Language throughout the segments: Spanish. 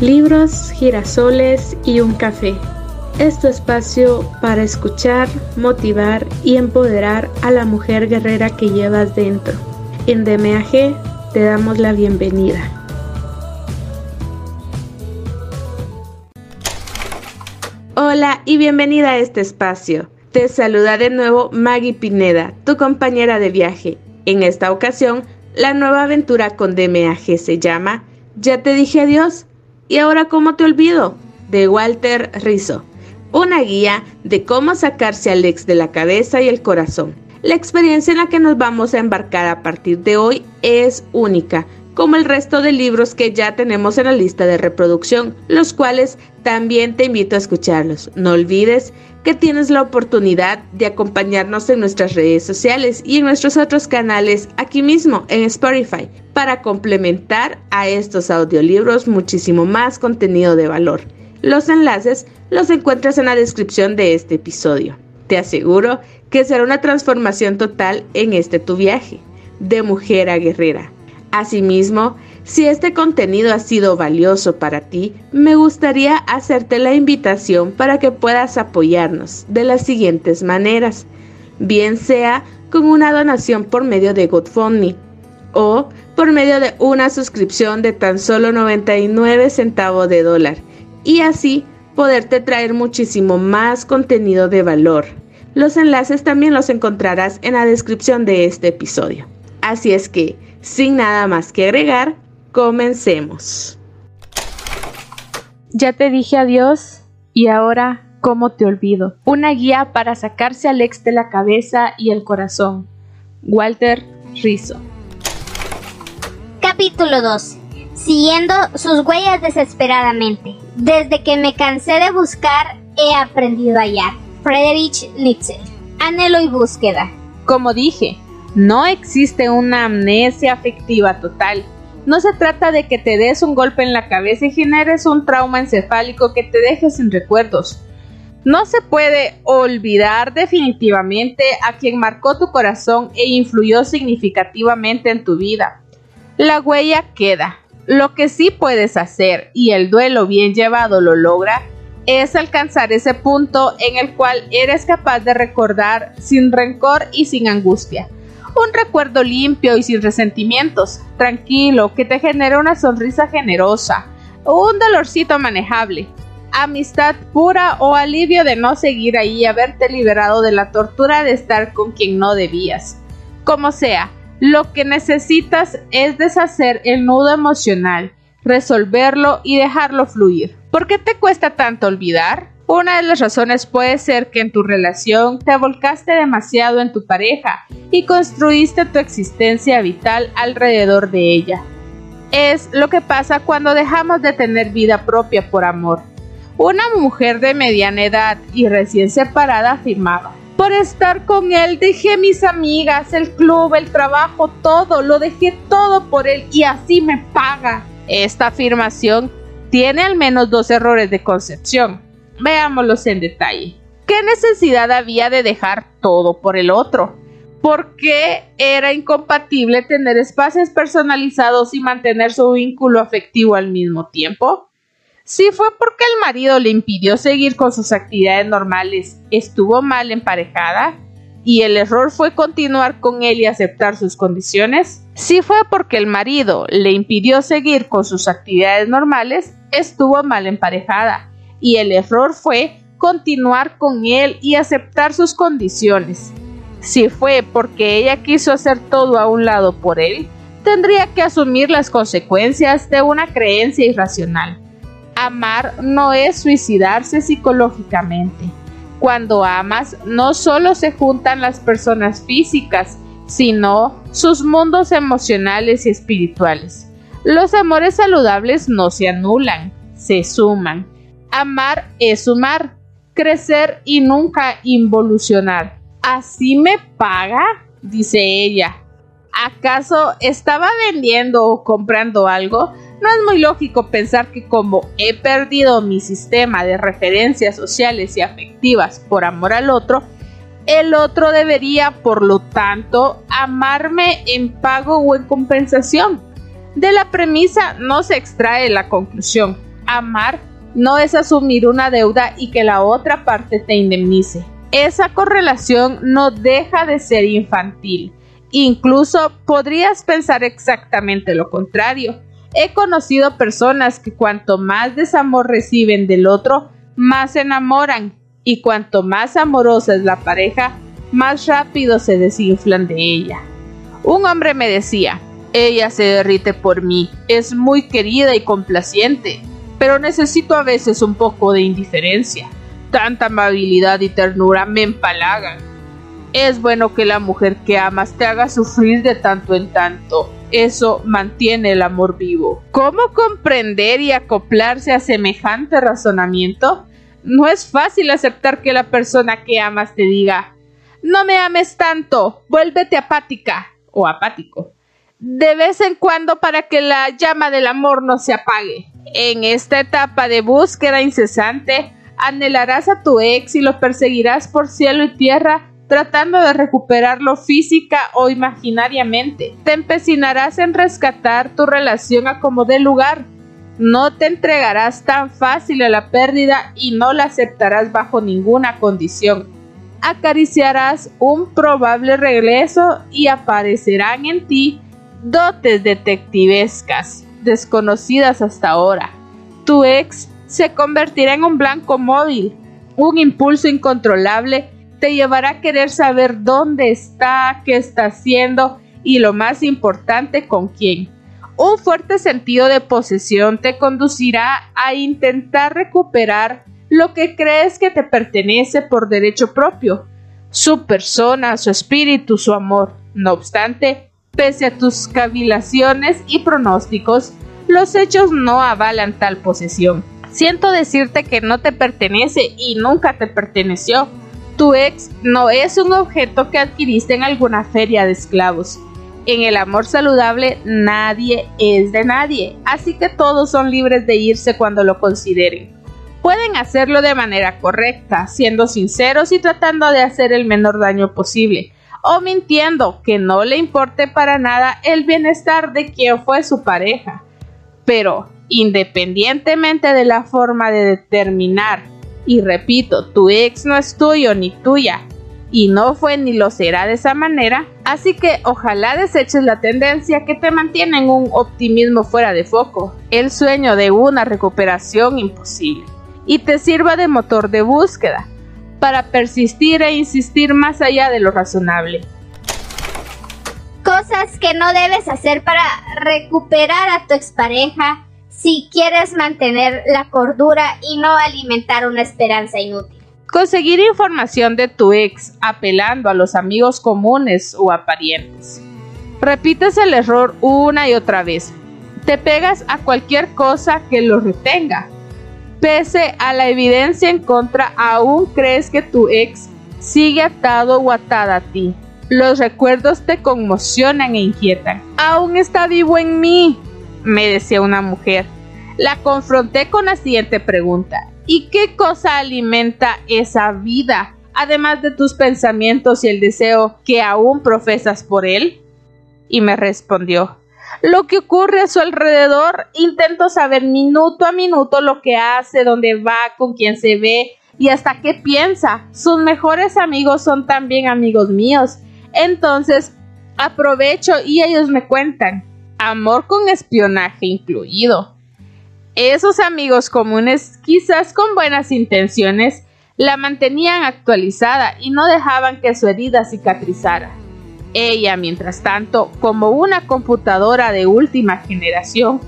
libros, girasoles y un café. Es tu espacio para escuchar, motivar y empoderar a la mujer guerrera que llevas dentro. En DMAG te damos la bienvenida. Hola y bienvenida a este espacio. Te saluda de nuevo Maggie Pineda, tu compañera de viaje. En esta ocasión, la nueva aventura con DMAG se llama Ya te dije adiós ¿Y ahora cómo te olvido? de Walter Rizzo. Una guía de cómo sacarse al ex de la cabeza y el corazón. La experiencia en la que nos vamos a embarcar a partir de hoy es única, como el resto de libros que ya tenemos en la lista de reproducción, los cuales también te invito a escucharlos. No olvides que tienes la oportunidad de acompañarnos en nuestras redes sociales y en nuestros otros canales aquí mismo en Spotify para complementar a estos audiolibros muchísimo más contenido de valor. Los enlaces los encuentras en la descripción de este episodio. Te aseguro que será una transformación total en este tu viaje, de mujer a guerrera. Asimismo, si este contenido ha sido valioso para ti, me gustaría hacerte la invitación para que puedas apoyarnos de las siguientes maneras, bien sea con una donación por medio de GoFundMe o por medio de una suscripción de tan solo 99 centavos de dólar y así poderte traer muchísimo más contenido de valor. Los enlaces también los encontrarás en la descripción de este episodio. Así es que, sin nada más que agregar, comencemos. Ya te dije adiós y ahora cómo te olvido. Una guía para sacarse al ex de la cabeza y el corazón. Walter Rizzo. Capítulo 2. Siguiendo sus huellas desesperadamente. Desde que me cansé de buscar, he aprendido a hallar. Friedrich Nietzsche. Anhelo y búsqueda. Como dije, no existe una amnesia afectiva total. No se trata de que te des un golpe en la cabeza y generes un trauma encefálico que te deje sin recuerdos. No se puede olvidar definitivamente a quien marcó tu corazón e influyó significativamente en tu vida. La huella queda. Lo que sí puedes hacer, y el duelo bien llevado lo logra, es alcanzar ese punto en el cual eres capaz de recordar sin rencor y sin angustia. Un recuerdo limpio y sin resentimientos, tranquilo, que te genere una sonrisa generosa, un dolorcito manejable, amistad pura o alivio de no seguir ahí y haberte liberado de la tortura de estar con quien no debías. Como sea, lo que necesitas es deshacer el nudo emocional, resolverlo y dejarlo fluir. ¿Por qué te cuesta tanto olvidar? Una de las razones puede ser que en tu relación te volcaste demasiado en tu pareja y construiste tu existencia vital alrededor de ella. Es lo que pasa cuando dejamos de tener vida propia por amor. Una mujer de mediana edad y recién separada afirmaba, por estar con él dejé mis amigas, el club, el trabajo, todo, lo dejé todo por él y así me paga. Esta afirmación tiene al menos dos errores de concepción. Veámoslos en detalle. ¿Qué necesidad había de dejar todo por el otro? ¿Por qué era incompatible tener espacios personalizados y mantener su vínculo afectivo al mismo tiempo? Si fue porque el marido le impidió seguir con sus actividades normales, estuvo mal emparejada y el error fue continuar con él y aceptar sus condiciones. Si fue porque el marido le impidió seguir con sus actividades normales, estuvo mal emparejada y el error fue continuar con él y aceptar sus condiciones. Si fue porque ella quiso hacer todo a un lado por él, tendría que asumir las consecuencias de una creencia irracional. Amar no es suicidarse psicológicamente. Cuando amas, no solo se juntan las personas físicas, sino sus mundos emocionales y espirituales. Los amores saludables no se anulan, se suman. Amar es sumar, crecer y nunca involucionar. ¿Así me paga? dice ella. ¿Acaso estaba vendiendo o comprando algo? No es muy lógico pensar que como he perdido mi sistema de referencias sociales y afectivas por amor al otro, el otro debería, por lo tanto, amarme en pago o en compensación. De la premisa no se extrae la conclusión. Amar no es asumir una deuda y que la otra parte te indemnice. Esa correlación no deja de ser infantil. Incluso podrías pensar exactamente lo contrario. He conocido personas que cuanto más desamor reciben del otro, más se enamoran y cuanto más amorosa es la pareja, más rápido se desinflan de ella. Un hombre me decía, ella se derrite por mí, es muy querida y complaciente, pero necesito a veces un poco de indiferencia. Tanta amabilidad y ternura me empalagan. Es bueno que la mujer que amas te haga sufrir de tanto en tanto. Eso mantiene el amor vivo. ¿Cómo comprender y acoplarse a semejante razonamiento? No es fácil aceptar que la persona que amas te diga, no me ames tanto, vuélvete apática o apático. De vez en cuando para que la llama del amor no se apague. En esta etapa de búsqueda incesante, anhelarás a tu ex y lo perseguirás por cielo y tierra tratando de recuperarlo física o imaginariamente. Te empecinarás en rescatar tu relación a como dé lugar. No te entregarás tan fácil a la pérdida y no la aceptarás bajo ninguna condición. Acariciarás un probable regreso y aparecerán en ti dotes detectivescas desconocidas hasta ahora. Tu ex se convertirá en un blanco móvil. Un impulso incontrolable te llevará a querer saber dónde está, qué está haciendo y lo más importante, con quién. Un fuerte sentido de posesión te conducirá a intentar recuperar lo que crees que te pertenece por derecho propio, su persona, su espíritu, su amor. No obstante, pese a tus cavilaciones y pronósticos, los hechos no avalan tal posesión. Siento decirte que no te pertenece y nunca te perteneció. Tu ex no es un objeto que adquiriste en alguna feria de esclavos. En el amor saludable nadie es de nadie, así que todos son libres de irse cuando lo consideren. Pueden hacerlo de manera correcta, siendo sinceros y tratando de hacer el menor daño posible, o mintiendo que no le importe para nada el bienestar de quien fue su pareja. Pero, independientemente de la forma de determinar, y repito, tu ex no es tuyo ni tuya, y no fue ni lo será de esa manera, así que ojalá deseches la tendencia que te mantiene en un optimismo fuera de foco, el sueño de una recuperación imposible, y te sirva de motor de búsqueda, para persistir e insistir más allá de lo razonable. Cosas que no debes hacer para recuperar a tu expareja si quieres mantener la cordura y no alimentar una esperanza inútil. Conseguir información de tu ex apelando a los amigos comunes o a parientes. Repites el error una y otra vez. Te pegas a cualquier cosa que lo retenga. Pese a la evidencia en contra, aún crees que tu ex sigue atado o atada a ti. Los recuerdos te conmocionan e inquietan. Aún está vivo en mí, me decía una mujer. La confronté con la siguiente pregunta. ¿Y qué cosa alimenta esa vida, además de tus pensamientos y el deseo que aún profesas por él? Y me respondió, lo que ocurre a su alrededor, intento saber minuto a minuto lo que hace, dónde va, con quién se ve y hasta qué piensa. Sus mejores amigos son también amigos míos. Entonces, aprovecho y ellos me cuentan. Amor con espionaje incluido. Esos amigos comunes, quizás con buenas intenciones, la mantenían actualizada y no dejaban que su herida cicatrizara. Ella, mientras tanto, como una computadora de última generación,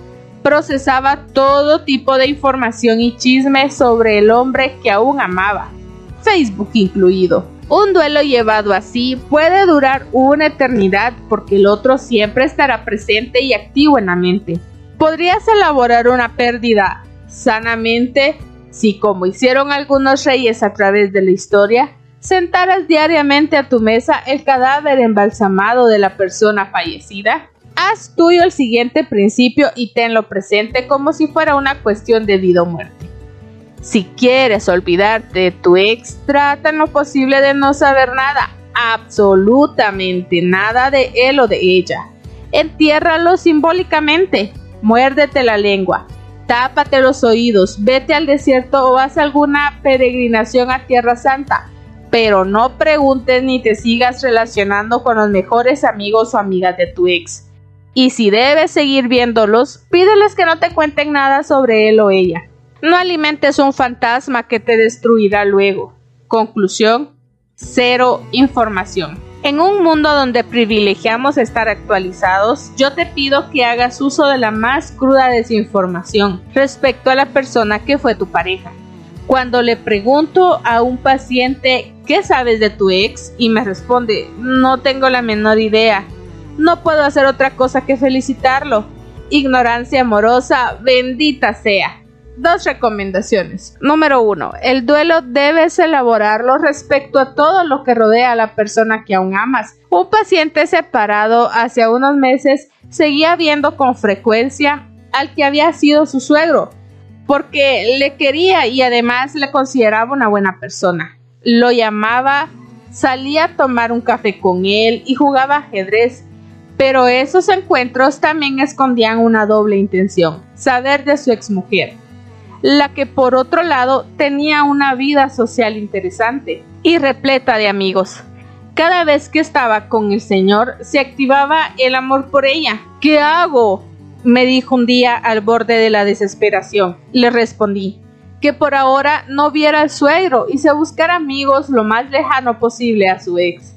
procesaba todo tipo de información y chismes sobre el hombre que aún amaba, Facebook incluido. Un duelo llevado así puede durar una eternidad porque el otro siempre estará presente y activo en la mente. Podrías elaborar una pérdida sanamente si, como hicieron algunos reyes a través de la historia, sentaras diariamente a tu mesa el cadáver embalsamado de la persona fallecida? Haz tuyo el siguiente principio y tenlo presente como si fuera una cuestión de vida o muerte. Si quieres olvidarte de tu ex, trata en lo posible de no saber nada, absolutamente nada de él o de ella. Entiérralo simbólicamente, muérdete la lengua. tápate los oídos, vete al desierto o haz alguna peregrinación a Tierra Santa, pero no preguntes ni te sigas relacionando con los mejores amigos o amigas de tu ex. Y si debes seguir viéndolos, pídeles que no te cuenten nada sobre él o ella. No alimentes un fantasma que te destruirá luego. Conclusión, cero información. En un mundo donde privilegiamos estar actualizados, yo te pido que hagas uso de la más cruda desinformación respecto a la persona que fue tu pareja. Cuando le pregunto a un paciente ¿qué sabes de tu ex? y me responde no tengo la menor idea, no puedo hacer otra cosa que felicitarlo. Ignorancia amorosa, bendita sea. Dos recomendaciones. Número uno, el duelo debes elaborarlo respecto a todo lo que rodea a la persona que aún amas. Un paciente separado hace unos meses seguía viendo con frecuencia al que había sido su suegro, porque le quería y además le consideraba una buena persona. Lo llamaba, salía a tomar un café con él y jugaba ajedrez, pero esos encuentros también escondían una doble intención, saber de su exmujer la que por otro lado tenía una vida social interesante y repleta de amigos. Cada vez que estaba con el Señor se activaba el amor por ella. ¿Qué hago? Me dijo un día al borde de la desesperación. Le respondí que por ahora no viera al suegro y se buscara amigos lo más lejano posible a su ex.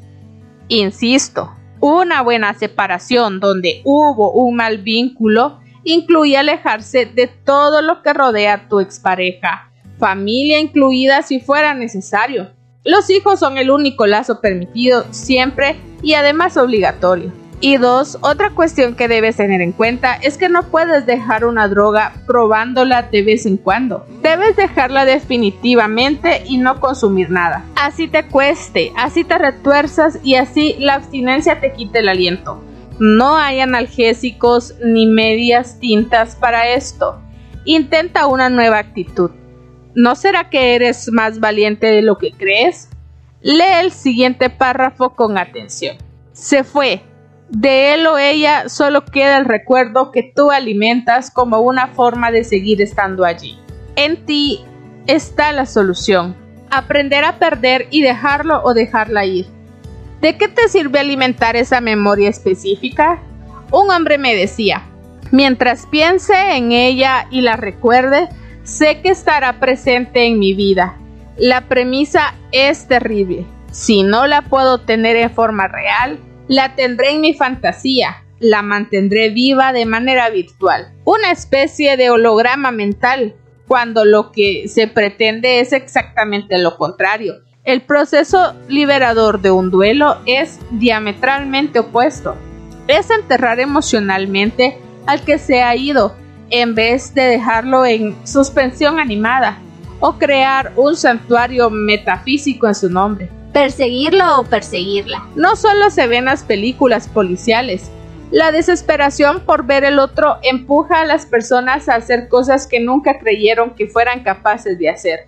Insisto, una buena separación donde hubo un mal vínculo incluye alejarse de todo lo que rodea a tu expareja, familia incluida si fuera necesario. Los hijos son el único lazo permitido siempre y además obligatorio. Y dos, otra cuestión que debes tener en cuenta es que no puedes dejar una droga probándola de vez en cuando. Debes dejarla definitivamente y no consumir nada. Así te cueste, así te retuerzas y así la abstinencia te quite el aliento. No hay analgésicos ni medias tintas para esto. Intenta una nueva actitud. ¿No será que eres más valiente de lo que crees? Lee el siguiente párrafo con atención. Se fue. De él o ella solo queda el recuerdo que tú alimentas como una forma de seguir estando allí. En ti está la solución. Aprender a perder y dejarlo o dejarla ir. ¿De qué te sirve alimentar esa memoria específica? Un hombre me decía, mientras piense en ella y la recuerde, sé que estará presente en mi vida. La premisa es terrible. Si no la puedo tener en forma real, la tendré en mi fantasía, la mantendré viva de manera virtual. Una especie de holograma mental, cuando lo que se pretende es exactamente lo contrario. El proceso liberador de un duelo es diametralmente opuesto. Es enterrar emocionalmente al que se ha ido en vez de dejarlo en suspensión animada o crear un santuario metafísico en su nombre. Perseguirlo o perseguirla. No solo se ven las películas policiales. La desesperación por ver el otro empuja a las personas a hacer cosas que nunca creyeron que fueran capaces de hacer.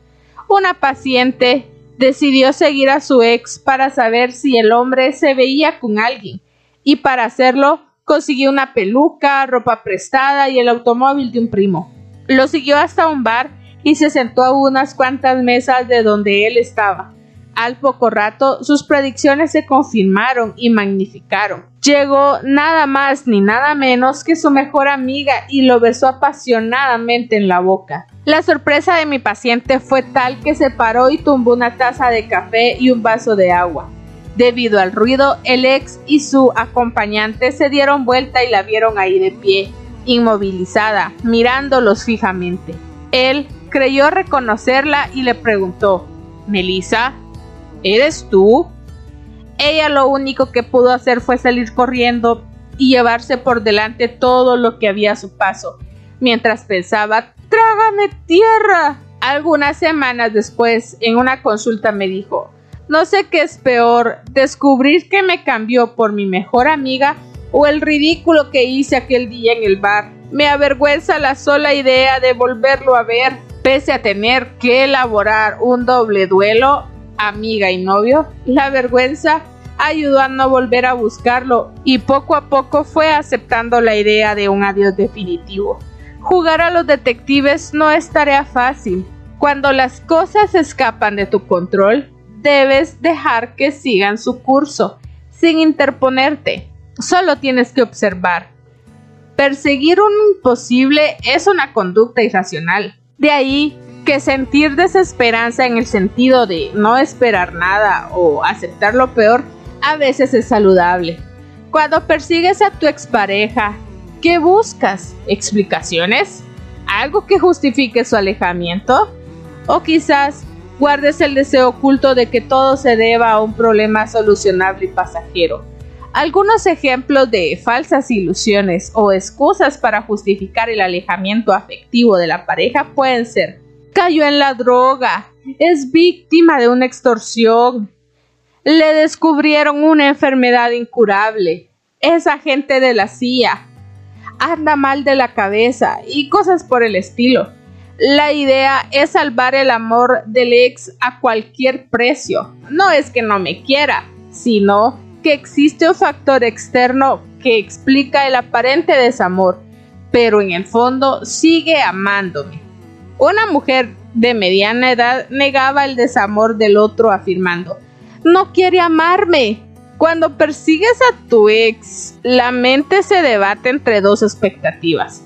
Una paciente decidió seguir a su ex para saber si el hombre se veía con alguien y para hacerlo consiguió una peluca, ropa prestada y el automóvil de un primo. Lo siguió hasta un bar y se sentó a unas cuantas mesas de donde él estaba. Al poco rato sus predicciones se confirmaron y magnificaron. Llegó nada más ni nada menos que su mejor amiga y lo besó apasionadamente en la boca. La sorpresa de mi paciente fue tal que se paró y tumbó una taza de café y un vaso de agua. Debido al ruido, el ex y su acompañante se dieron vuelta y la vieron ahí de pie, inmovilizada, mirándolos fijamente. Él creyó reconocerla y le preguntó, Melissa, ¿Eres tú? Ella lo único que pudo hacer fue salir corriendo y llevarse por delante todo lo que había a su paso, mientras pensaba, ¡Trágame tierra! Algunas semanas después, en una consulta me dijo, no sé qué es peor, descubrir que me cambió por mi mejor amiga o el ridículo que hice aquel día en el bar. Me avergüenza la sola idea de volverlo a ver, pese a tener que elaborar un doble duelo amiga y novio, la vergüenza ayudó a no volver a buscarlo y poco a poco fue aceptando la idea de un adiós definitivo. Jugar a los detectives no es tarea fácil. Cuando las cosas escapan de tu control, debes dejar que sigan su curso, sin interponerte. Solo tienes que observar. Perseguir un imposible es una conducta irracional. De ahí que sentir desesperanza en el sentido de no esperar nada o aceptar lo peor a veces es saludable. Cuando persigues a tu expareja, ¿Qué buscas? ¿Explicaciones? ¿Algo que justifique su alejamiento? ¿O quizás guardes el deseo oculto de que todo se deba a un problema solucionable y pasajero? Algunos ejemplos de falsas ilusiones o excusas para justificar el alejamiento afectivo de la pareja pueden ser cayó en la droga, es víctima de una extorsión, le descubrieron una enfermedad incurable, es agente de la CIA, anda mal de la cabeza y cosas por el estilo. La idea es salvar el amor del ex a cualquier precio. No es que no me quiera, sino que existe un factor externo que explica el aparente desamor, pero en el fondo sigue amándome. Una mujer de mediana edad negaba el desamor del otro afirmando, no quiere amarme, cuando persigues a tu ex, la mente se debate entre dos expectativas.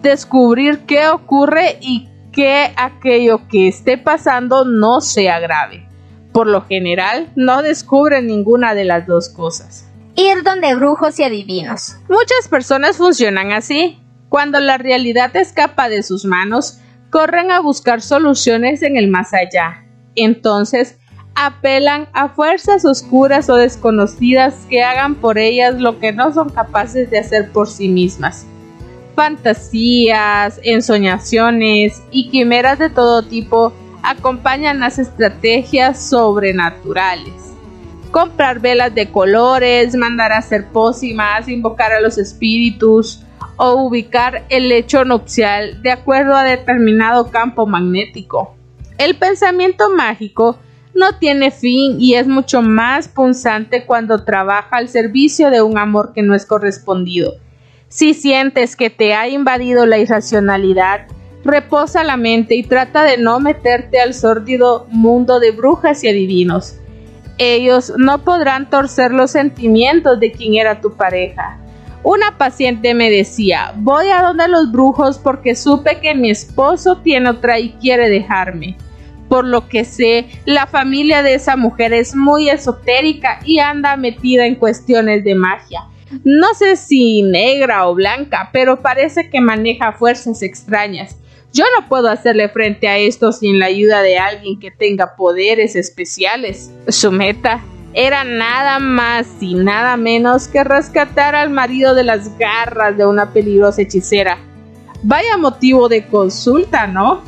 Descubrir qué ocurre y que aquello que esté pasando no sea grave. Por lo general, no descubre ninguna de las dos cosas. Ir donde brujos y adivinos. Muchas personas funcionan así. Cuando la realidad escapa de sus manos, corren a buscar soluciones en el más allá. Entonces, apelan a fuerzas oscuras o desconocidas que hagan por ellas lo que no son capaces de hacer por sí mismas. Fantasías, ensoñaciones y quimeras de todo tipo acompañan las estrategias sobrenaturales. Comprar velas de colores, mandar a hacer pócimas, invocar a los espíritus o ubicar el lecho nupcial de acuerdo a determinado campo magnético. El pensamiento mágico no tiene fin y es mucho más punzante cuando trabaja al servicio de un amor que no es correspondido. Si sientes que te ha invadido la irracionalidad, reposa la mente y trata de no meterte al sórdido mundo de brujas y adivinos. Ellos no podrán torcer los sentimientos de quien era tu pareja. Una paciente me decía, voy a donde los brujos porque supe que mi esposo tiene otra y quiere dejarme. Por lo que sé, la familia de esa mujer es muy esotérica y anda metida en cuestiones de magia. No sé si negra o blanca, pero parece que maneja fuerzas extrañas. Yo no puedo hacerle frente a esto sin la ayuda de alguien que tenga poderes especiales. Su meta era nada más y nada menos que rescatar al marido de las garras de una peligrosa hechicera. Vaya motivo de consulta, ¿no?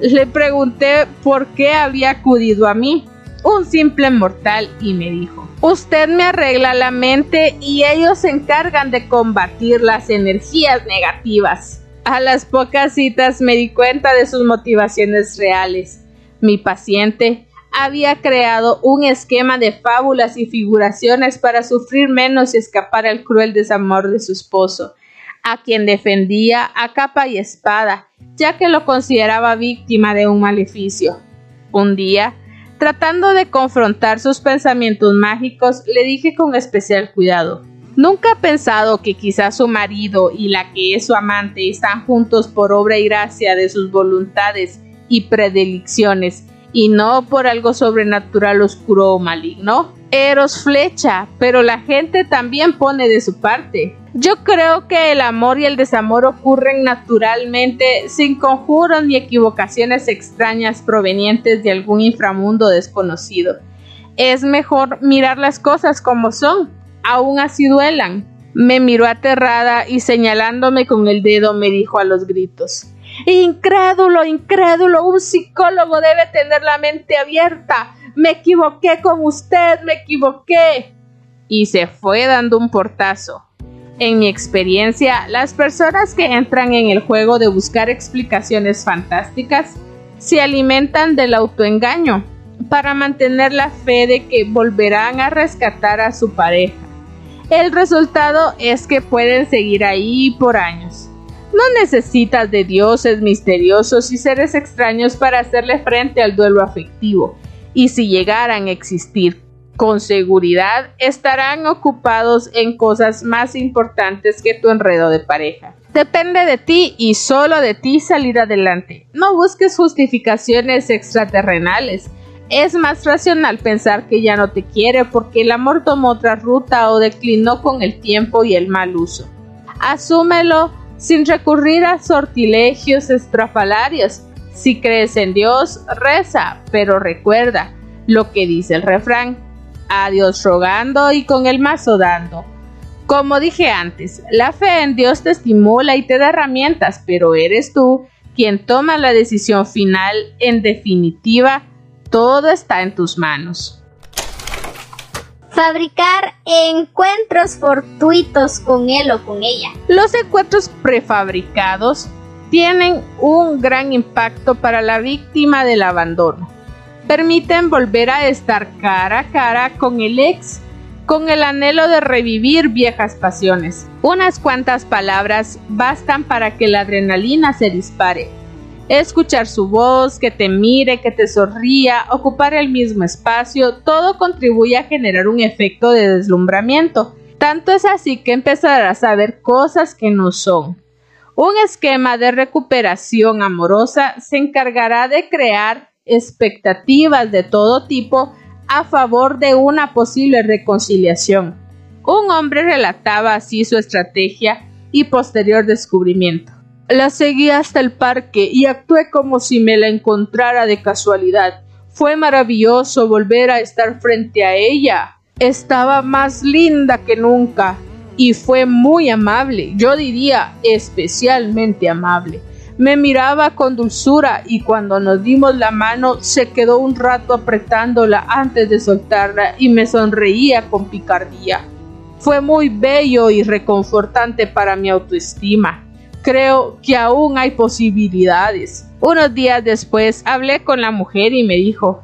Le pregunté por qué había acudido a mí, un simple mortal, y me dijo, usted me arregla la mente y ellos se encargan de combatir las energías negativas. A las pocas citas me di cuenta de sus motivaciones reales. Mi paciente había creado un esquema de fábulas y figuraciones para sufrir menos y escapar al cruel desamor de su esposo a quien defendía a capa y espada, ya que lo consideraba víctima de un maleficio. Un día, tratando de confrontar sus pensamientos mágicos, le dije con especial cuidado, ¿Nunca ha pensado que quizás su marido y la que es su amante están juntos por obra y gracia de sus voluntades y predilecciones y no por algo sobrenatural oscuro o maligno? Eros flecha, pero la gente también pone de su parte. Yo creo que el amor y el desamor ocurren naturalmente sin conjuros ni equivocaciones extrañas provenientes de algún inframundo desconocido. Es mejor mirar las cosas como son, aún así duelan. Me miró aterrada y señalándome con el dedo me dijo a los gritos Incrédulo, incrédulo, un psicólogo debe tener la mente abierta. Me equivoqué con usted, me equivoqué. Y se fue dando un portazo. En mi experiencia, las personas que entran en el juego de buscar explicaciones fantásticas se alimentan del autoengaño para mantener la fe de que volverán a rescatar a su pareja. El resultado es que pueden seguir ahí por años. No necesitas de dioses misteriosos y seres extraños para hacerle frente al duelo afectivo, y si llegaran a existir, con seguridad estarán ocupados en cosas más importantes que tu enredo de pareja. Depende de ti y solo de ti salir adelante. No busques justificaciones extraterrenales. Es más racional pensar que ya no te quiere porque el amor tomó otra ruta o declinó con el tiempo y el mal uso. Asúmelo sin recurrir a sortilegios estrafalarios. Si crees en Dios, reza, pero recuerda lo que dice el refrán. A Dios rogando y con el mazo dando. Como dije antes, la fe en Dios te estimula y te da herramientas, pero eres tú quien toma la decisión final. En definitiva, todo está en tus manos. Fabricar encuentros fortuitos con él o con ella. Los encuentros prefabricados tienen un gran impacto para la víctima del abandono. Permiten volver a estar cara a cara con el ex, con el anhelo de revivir viejas pasiones. Unas cuantas palabras bastan para que la adrenalina se dispare escuchar su voz, que te mire, que te sonría, ocupar el mismo espacio, todo contribuye a generar un efecto de deslumbramiento. Tanto es así que empezarás a ver cosas que no son. Un esquema de recuperación amorosa se encargará de crear expectativas de todo tipo a favor de una posible reconciliación. Un hombre relataba así su estrategia y posterior descubrimiento. La seguí hasta el parque y actué como si me la encontrara de casualidad. Fue maravilloso volver a estar frente a ella. Estaba más linda que nunca y fue muy amable, yo diría especialmente amable. Me miraba con dulzura y cuando nos dimos la mano se quedó un rato apretándola antes de soltarla y me sonreía con picardía. Fue muy bello y reconfortante para mi autoestima creo que aún hay posibilidades. Unos días después hablé con la mujer y me dijo,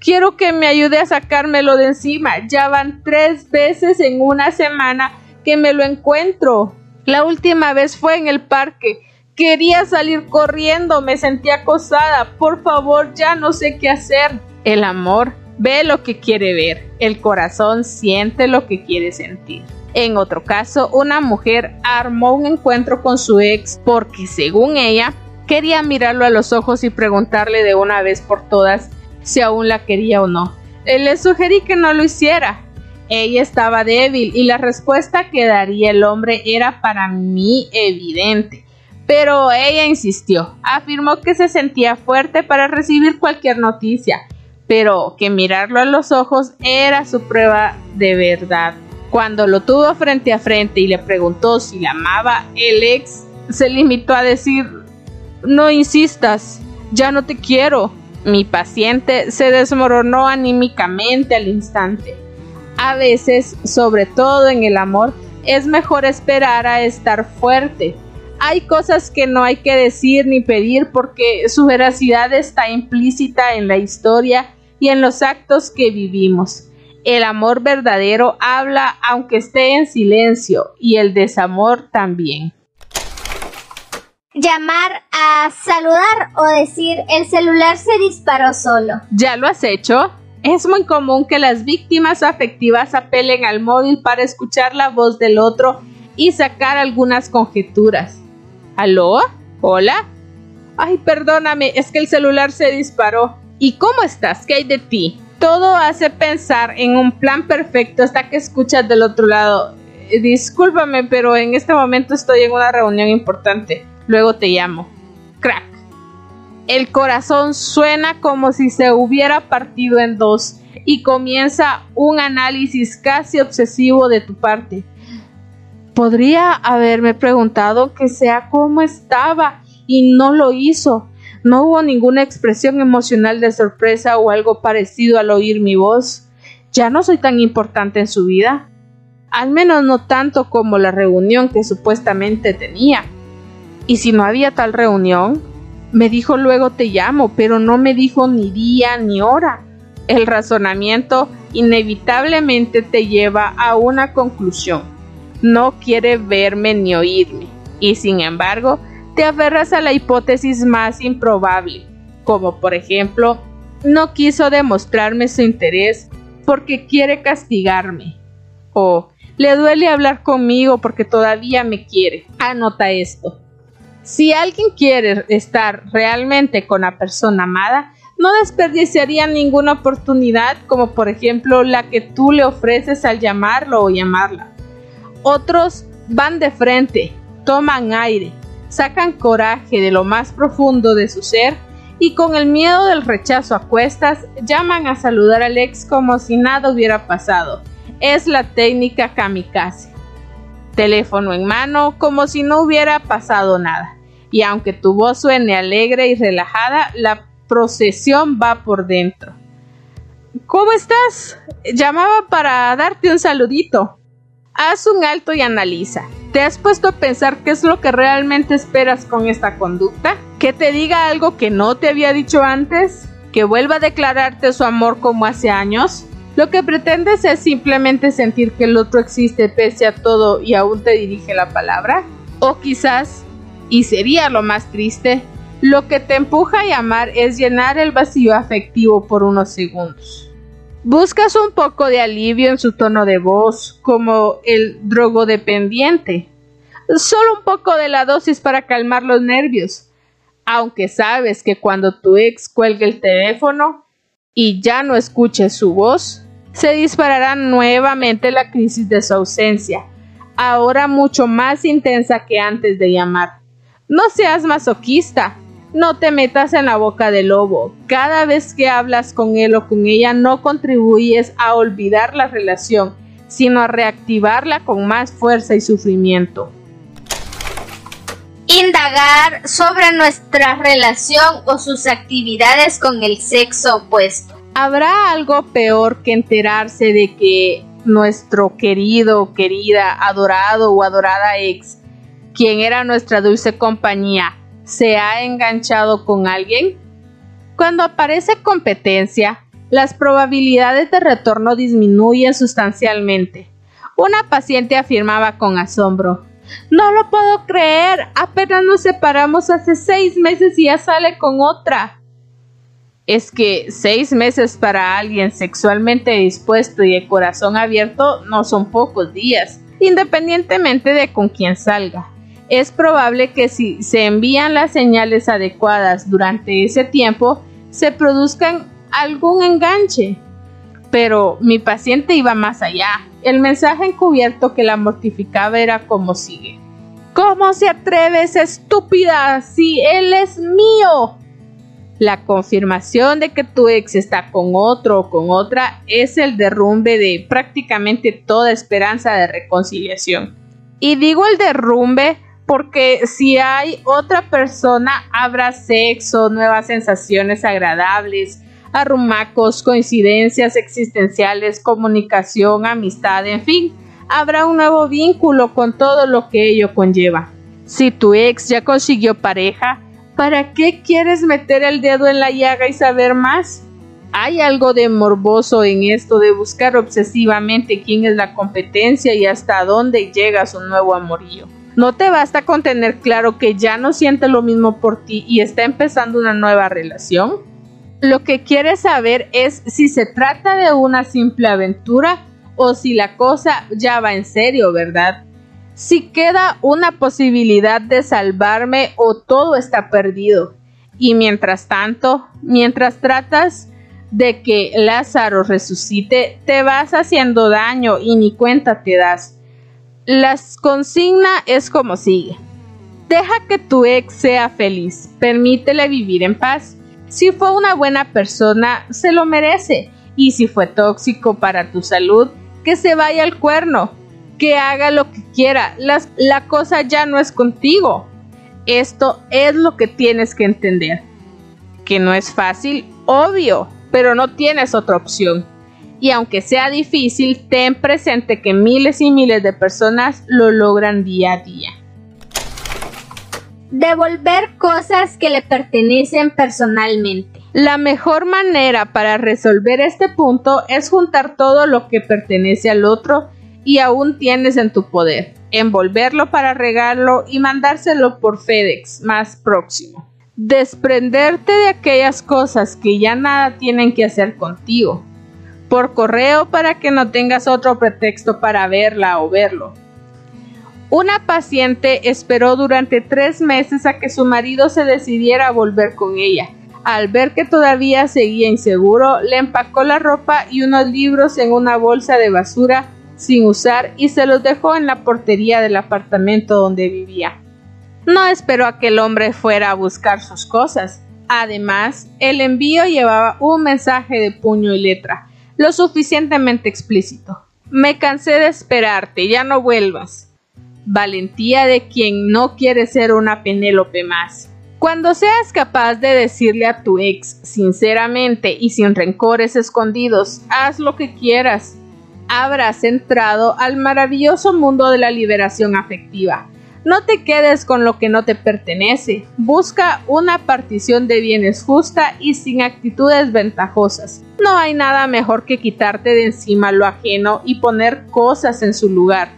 quiero que me ayude a sacármelo de encima. Ya van tres veces en una semana que me lo encuentro. La última vez fue en el parque. Quería salir corriendo, me sentía acosada. Por favor, ya no sé qué hacer. El amor ve lo que quiere ver. El corazón siente lo que quiere sentir. En otro caso, una mujer armó un encuentro con su ex porque, según ella, quería mirarlo a los ojos y preguntarle de una vez por todas si aún la quería o no. Eh, le sugerí que no lo hiciera. Ella estaba débil y la respuesta que daría el hombre era para mí evidente. Pero ella insistió, afirmó que se sentía fuerte para recibir cualquier noticia, pero que mirarlo a los ojos era su prueba de verdad. Cuando lo tuvo frente a frente y le preguntó si la amaba, el ex se limitó a decir, no insistas, ya no te quiero. Mi paciente se desmoronó anímicamente al instante. A veces, sobre todo en el amor, es mejor esperar a estar fuerte. Hay cosas que no hay que decir ni pedir porque su veracidad está implícita en la historia y en los actos que vivimos. El amor verdadero habla aunque esté en silencio y el desamor también. Llamar a saludar o decir el celular se disparó solo. ¿Ya lo has hecho? Es muy común que las víctimas afectivas apelen al móvil para escuchar la voz del otro y sacar algunas conjeturas. ¿Aló? ¿Hola? Ay, perdóname, es que el celular se disparó. ¿Y cómo estás? ¿Qué hay de ti? Todo hace pensar en un plan perfecto hasta que escuchas del otro lado. Eh, discúlpame, pero en este momento estoy en una reunión importante. Luego te llamo. Crack. El corazón suena como si se hubiera partido en dos y comienza un análisis casi obsesivo de tu parte. Podría haberme preguntado que sea cómo estaba y no lo hizo. No hubo ninguna expresión emocional de sorpresa o algo parecido al oír mi voz. Ya no soy tan importante en su vida. Al menos no tanto como la reunión que supuestamente tenía. Y si no había tal reunión, me dijo luego te llamo, pero no me dijo ni día ni hora. El razonamiento inevitablemente te lleva a una conclusión. No quiere verme ni oírme. Y sin embargo, te aferras a la hipótesis más improbable, como por ejemplo, no quiso demostrarme su interés porque quiere castigarme. O le duele hablar conmigo porque todavía me quiere. Anota esto. Si alguien quiere estar realmente con la persona amada, no desperdiciaría ninguna oportunidad como por ejemplo la que tú le ofreces al llamarlo o llamarla. Otros van de frente, toman aire, sacan coraje de lo más profundo de su ser y con el miedo del rechazo a cuestas llaman a saludar al ex como si nada hubiera pasado. Es la técnica kamikaze. Teléfono en mano como si no hubiera pasado nada. Y aunque tu voz suene alegre y relajada, la procesión va por dentro. ¿Cómo estás? Llamaba para darte un saludito. Haz un alto y analiza. ¿Te has puesto a pensar qué es lo que realmente esperas con esta conducta? ¿Que te diga algo que no te había dicho antes? ¿Que vuelva a declararte su amor como hace años? Lo que pretendes es simplemente sentir que el otro existe pese a todo y aún te dirige la palabra. O quizás, y sería lo más triste, lo que te empuja a llamar es llenar el vacío afectivo por unos segundos. Buscas un poco de alivio en su tono de voz, como el drogodependiente. Solo un poco de la dosis para calmar los nervios. Aunque sabes que cuando tu ex cuelgue el teléfono y ya no escuche su voz, se disparará nuevamente la crisis de su ausencia, ahora mucho más intensa que antes de llamar. No seas masoquista, no te metas en la boca del lobo. Cada vez que hablas con él o con ella no contribuyes a olvidar la relación, sino a reactivarla con más fuerza y sufrimiento. Indagar sobre nuestra relación o sus actividades con el sexo opuesto. ¿Habrá algo peor que enterarse de que nuestro querido, querida, adorado o adorada ex, quien era nuestra dulce compañía, se ha enganchado con alguien? Cuando aparece competencia, las probabilidades de retorno disminuyen sustancialmente. Una paciente afirmaba con asombro, no lo puedo creer, apenas nos separamos hace seis meses y ya sale con otra. Es que seis meses para alguien sexualmente dispuesto y de corazón abierto no son pocos días, independientemente de con quién salga es probable que si se envían las señales adecuadas durante ese tiempo, se produzcan algún enganche. Pero mi paciente iba más allá. El mensaje encubierto que la mortificaba era como sigue. ¿Cómo se atreve esa estúpida si él es mío? La confirmación de que tu ex está con otro o con otra es el derrumbe de prácticamente toda esperanza de reconciliación. Y digo el derrumbe porque si hay otra persona, habrá sexo, nuevas sensaciones agradables, arrumacos, coincidencias existenciales, comunicación, amistad, en fin, habrá un nuevo vínculo con todo lo que ello conlleva. Si tu ex ya consiguió pareja, ¿para qué quieres meter el dedo en la llaga y saber más? Hay algo de morboso en esto de buscar obsesivamente quién es la competencia y hasta dónde llega su nuevo amorío. No te basta con tener claro que ya no siente lo mismo por ti y está empezando una nueva relación. Lo que quieres saber es si se trata de una simple aventura o si la cosa ya va en serio, ¿verdad? Si queda una posibilidad de salvarme o todo está perdido. Y mientras tanto, mientras tratas de que Lázaro resucite, te vas haciendo daño y ni cuenta te das. La consigna es como sigue. Deja que tu ex sea feliz, permítele vivir en paz. Si fue una buena persona, se lo merece. Y si fue tóxico para tu salud, que se vaya al cuerno, que haga lo que quiera. la cosa ya no es contigo. Esto es lo que tienes que entender. Que no es fácil, obvio, pero no tienes otra opción y aunque sea difícil, ten presente que miles y miles de personas lo logran día a día. Devolver cosas que le pertenecen personalmente. La mejor manera para resolver este punto es juntar todo lo que pertenece al otro y aún tienes en tu poder. envolverlo para regarlo y mandárselo por FedEx más próximo. Desprenderte de aquellas cosas que ya nada tienen que hacer contigo. Por correo para que no tengas otro pretexto para verla o verlo. Una paciente esperó durante tres meses a que su marido se decidiera a volver con ella. Al ver que todavía seguía inseguro, le empacó la ropa y unos libros en una bolsa de basura sin usar y se los dejó en la portería del apartamento donde vivía. No esperó a que el hombre fuera a buscar sus cosas. Además, el envío llevaba un mensaje de puño y letra, lo suficientemente explícito. Me cansé de esperarte, ya no vuelvas. Valentía de quien no quiere ser una Penélope más. Cuando seas capaz de decirle a tu ex sinceramente y sin rencores escondidos, haz lo que quieras, habrás entrado al maravilloso mundo de la liberación afectiva. No te quedes con lo que no te pertenece. Busca una partición de bienes justa y sin actitudes ventajosas. No hay nada mejor que quitarte de encima lo ajeno y poner cosas en su lugar.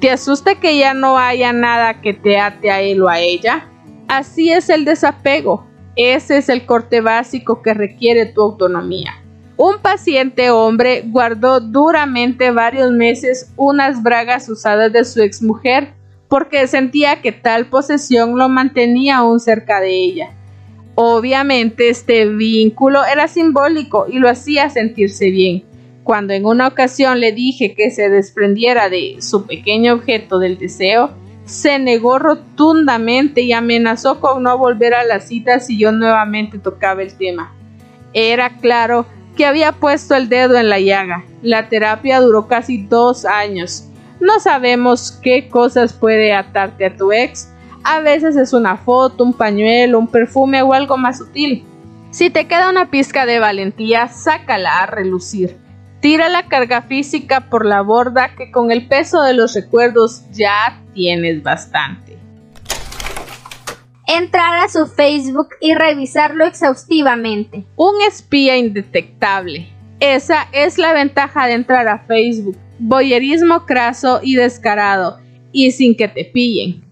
¿Te asusta que ya no haya nada que te ate a él o a ella? Así es el desapego. Ese es el corte básico que requiere tu autonomía. Un paciente hombre guardó duramente varios meses unas bragas usadas de su exmujer porque sentía que tal posesión lo mantenía aún cerca de ella. Obviamente este vínculo era simbólico y lo hacía sentirse bien. Cuando en una ocasión le dije que se desprendiera de su pequeño objeto del deseo, se negó rotundamente y amenazó con no volver a la cita si yo nuevamente tocaba el tema. Era claro que había puesto el dedo en la llaga. La terapia duró casi dos años. No sabemos qué cosas puede atarte a tu ex. A veces es una foto, un pañuelo, un perfume o algo más sutil. Si te queda una pizca de valentía, sácala a relucir. Tira la carga física por la borda que con el peso de los recuerdos ya tienes bastante entrar a su Facebook y revisarlo exhaustivamente. Un espía indetectable. Esa es la ventaja de entrar a Facebook. Boyerismo craso y descarado, y sin que te pillen.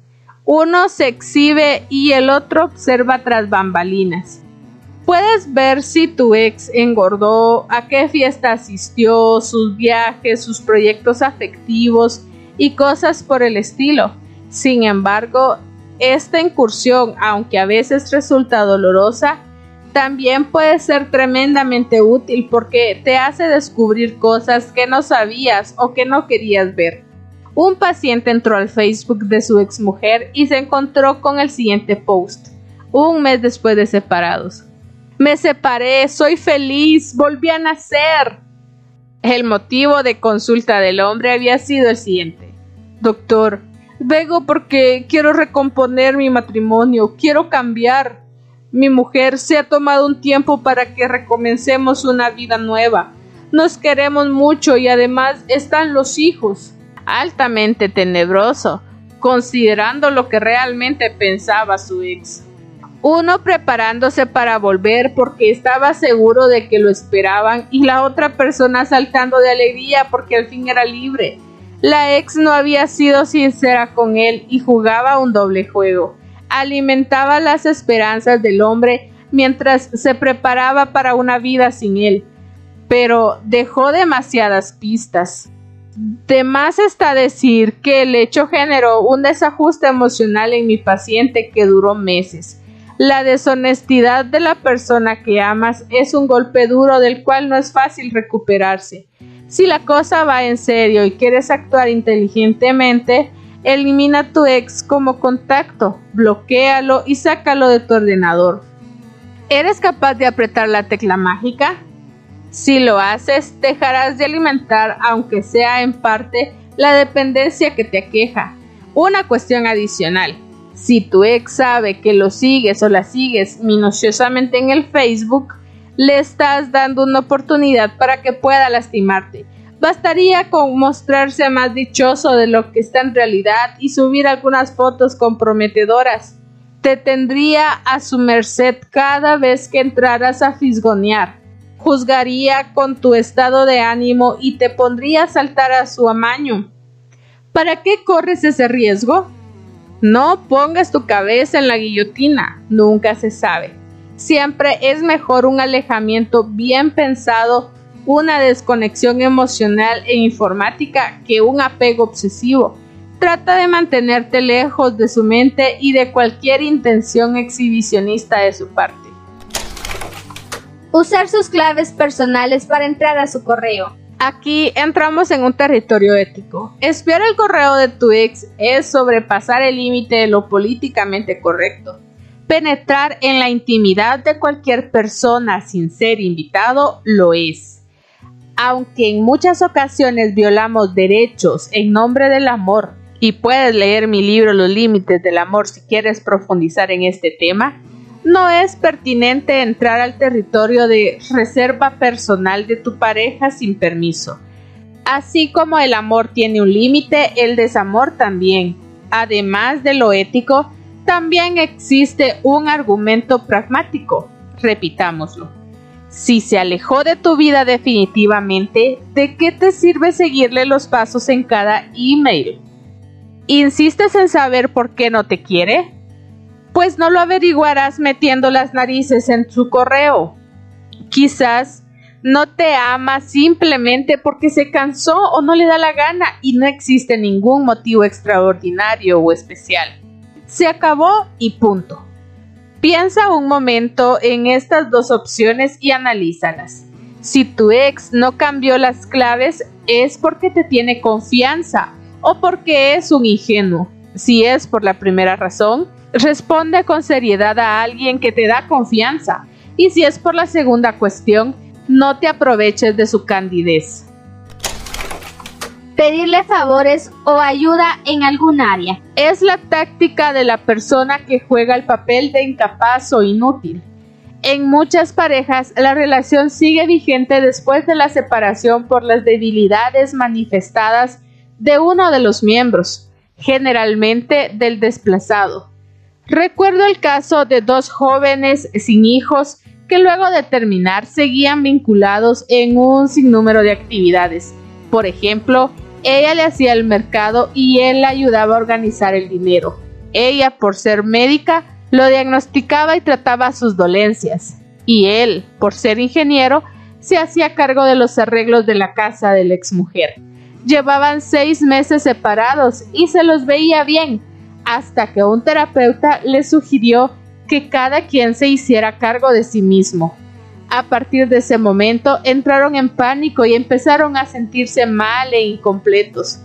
Uno se exhibe y el otro observa tras bambalinas. Puedes ver si tu ex engordó, a qué fiesta asistió, sus viajes, sus proyectos afectivos y cosas por el estilo. Sin embargo, esta incursión, aunque a veces resulta dolorosa, también puede ser tremendamente útil porque te hace descubrir cosas que no sabías o que no querías ver. Un paciente entró al Facebook de su exmujer y se encontró con el siguiente post, un mes después de separados. Me separé, soy feliz, volví a nacer. El motivo de consulta del hombre había sido el siguiente. Doctor, Vengo porque quiero recomponer mi matrimonio, quiero cambiar. Mi mujer se ha tomado un tiempo para que recomencemos una vida nueva. Nos queremos mucho y además están los hijos. Altamente tenebroso, considerando lo que realmente pensaba su ex. Uno preparándose para volver porque estaba seguro de que lo esperaban y la otra persona saltando de alegría porque al fin era libre. La ex no había sido sincera con él y jugaba un doble juego. Alimentaba las esperanzas del hombre mientras se preparaba para una vida sin él, pero dejó demasiadas pistas. De más está decir que el hecho generó un desajuste emocional en mi paciente que duró meses. La deshonestidad de la persona que amas es un golpe duro del cual no es fácil recuperarse. Si la cosa va en serio y quieres actuar inteligentemente, elimina tu ex como contacto, bloquealo y sácalo de tu ordenador. ¿Eres capaz de apretar la tecla mágica? Si lo haces, dejarás de alimentar, aunque sea en parte, la dependencia que te aqueja. Una cuestión adicional. Si tu ex sabe que lo sigues o la sigues minuciosamente en el Facebook, le estás dando una oportunidad para que pueda lastimarte. Bastaría con mostrarse más dichoso de lo que está en realidad y subir algunas fotos comprometedoras. Te tendría a su merced cada vez que entraras a fisgonear. Juzgaría con tu estado de ánimo y te pondría a saltar a su amaño. ¿Para qué corres ese riesgo? No pongas tu cabeza en la guillotina, nunca se sabe. Siempre es mejor un alejamiento bien pensado, una desconexión emocional e informática que un apego obsesivo. Trata de mantenerte lejos de su mente y de cualquier intención exhibicionista de su parte. Usar sus claves personales para entrar a su correo. Aquí entramos en un territorio ético. Espiar el correo de tu ex es sobrepasar el límite de lo políticamente correcto. Penetrar en la intimidad de cualquier persona sin ser invitado lo es. Aunque en muchas ocasiones violamos derechos en nombre del amor, y puedes leer mi libro Los Límites del Amor si quieres profundizar en este tema, no es pertinente entrar al territorio de reserva personal de tu pareja sin permiso. Así como el amor tiene un límite, el desamor también. Además de lo ético, también existe un argumento pragmático. Repitámoslo. Si se alejó de tu vida definitivamente, ¿de qué te sirve seguirle los pasos en cada email? ¿Insistes en saber por qué no te quiere? pues no lo averiguarás metiendo las narices en su correo. Quizás no te ama simplemente porque se cansó o no le da la gana y no existe ningún motivo extraordinario o especial. Se acabó y punto. Piensa un momento en estas dos opciones y analízalas. Si tu ex no cambió las claves es porque te tiene confianza o porque es un ingenuo. Si es por la primera razón, Responde con seriedad a alguien que te da confianza. Y si es por la segunda cuestión, no te aproveches de su candidez. Pedirle favores o ayuda en algún área. Es la táctica de la persona que juega el papel de incapaz o inútil. En muchas parejas, la relación sigue vigente después de la separación por las debilidades manifestadas de uno de los miembros, generalmente del desplazado. Recuerdo el caso de dos jóvenes sin hijos que luego de terminar seguían vinculados en un sinnúmero de actividades. Por ejemplo, ella le hacía el mercado y él la ayudaba a organizar el dinero. Ella, por ser médica, lo diagnosticaba y trataba sus dolencias. Y él, por ser ingeniero, se hacía cargo de los arreglos de la casa de la exmujer. Llevaban seis meses separados y se los veía bien, hasta que un terapeuta le sugirió que cada quien se hiciera cargo de sí mismo. A partir de ese momento entraron en pánico y empezaron a sentirse mal e incompletos.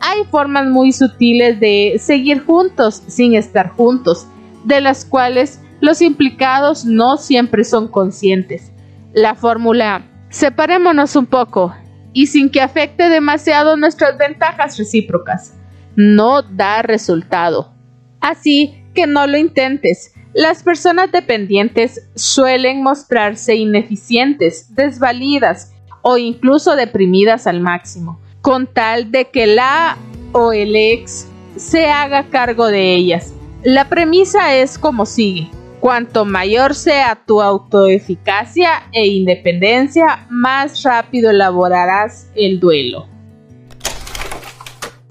Hay formas muy sutiles de seguir juntos sin estar juntos, de las cuales los implicados no siempre son conscientes. La fórmula separémonos un poco y sin que afecte demasiado nuestras ventajas recíprocas no da resultado. Así que no lo intentes. Las personas dependientes suelen mostrarse ineficientes, desvalidas o incluso deprimidas al máximo, con tal de que la o el ex se haga cargo de ellas. La premisa es como sigue. Cuanto mayor sea tu autoeficacia e independencia, más rápido elaborarás el duelo.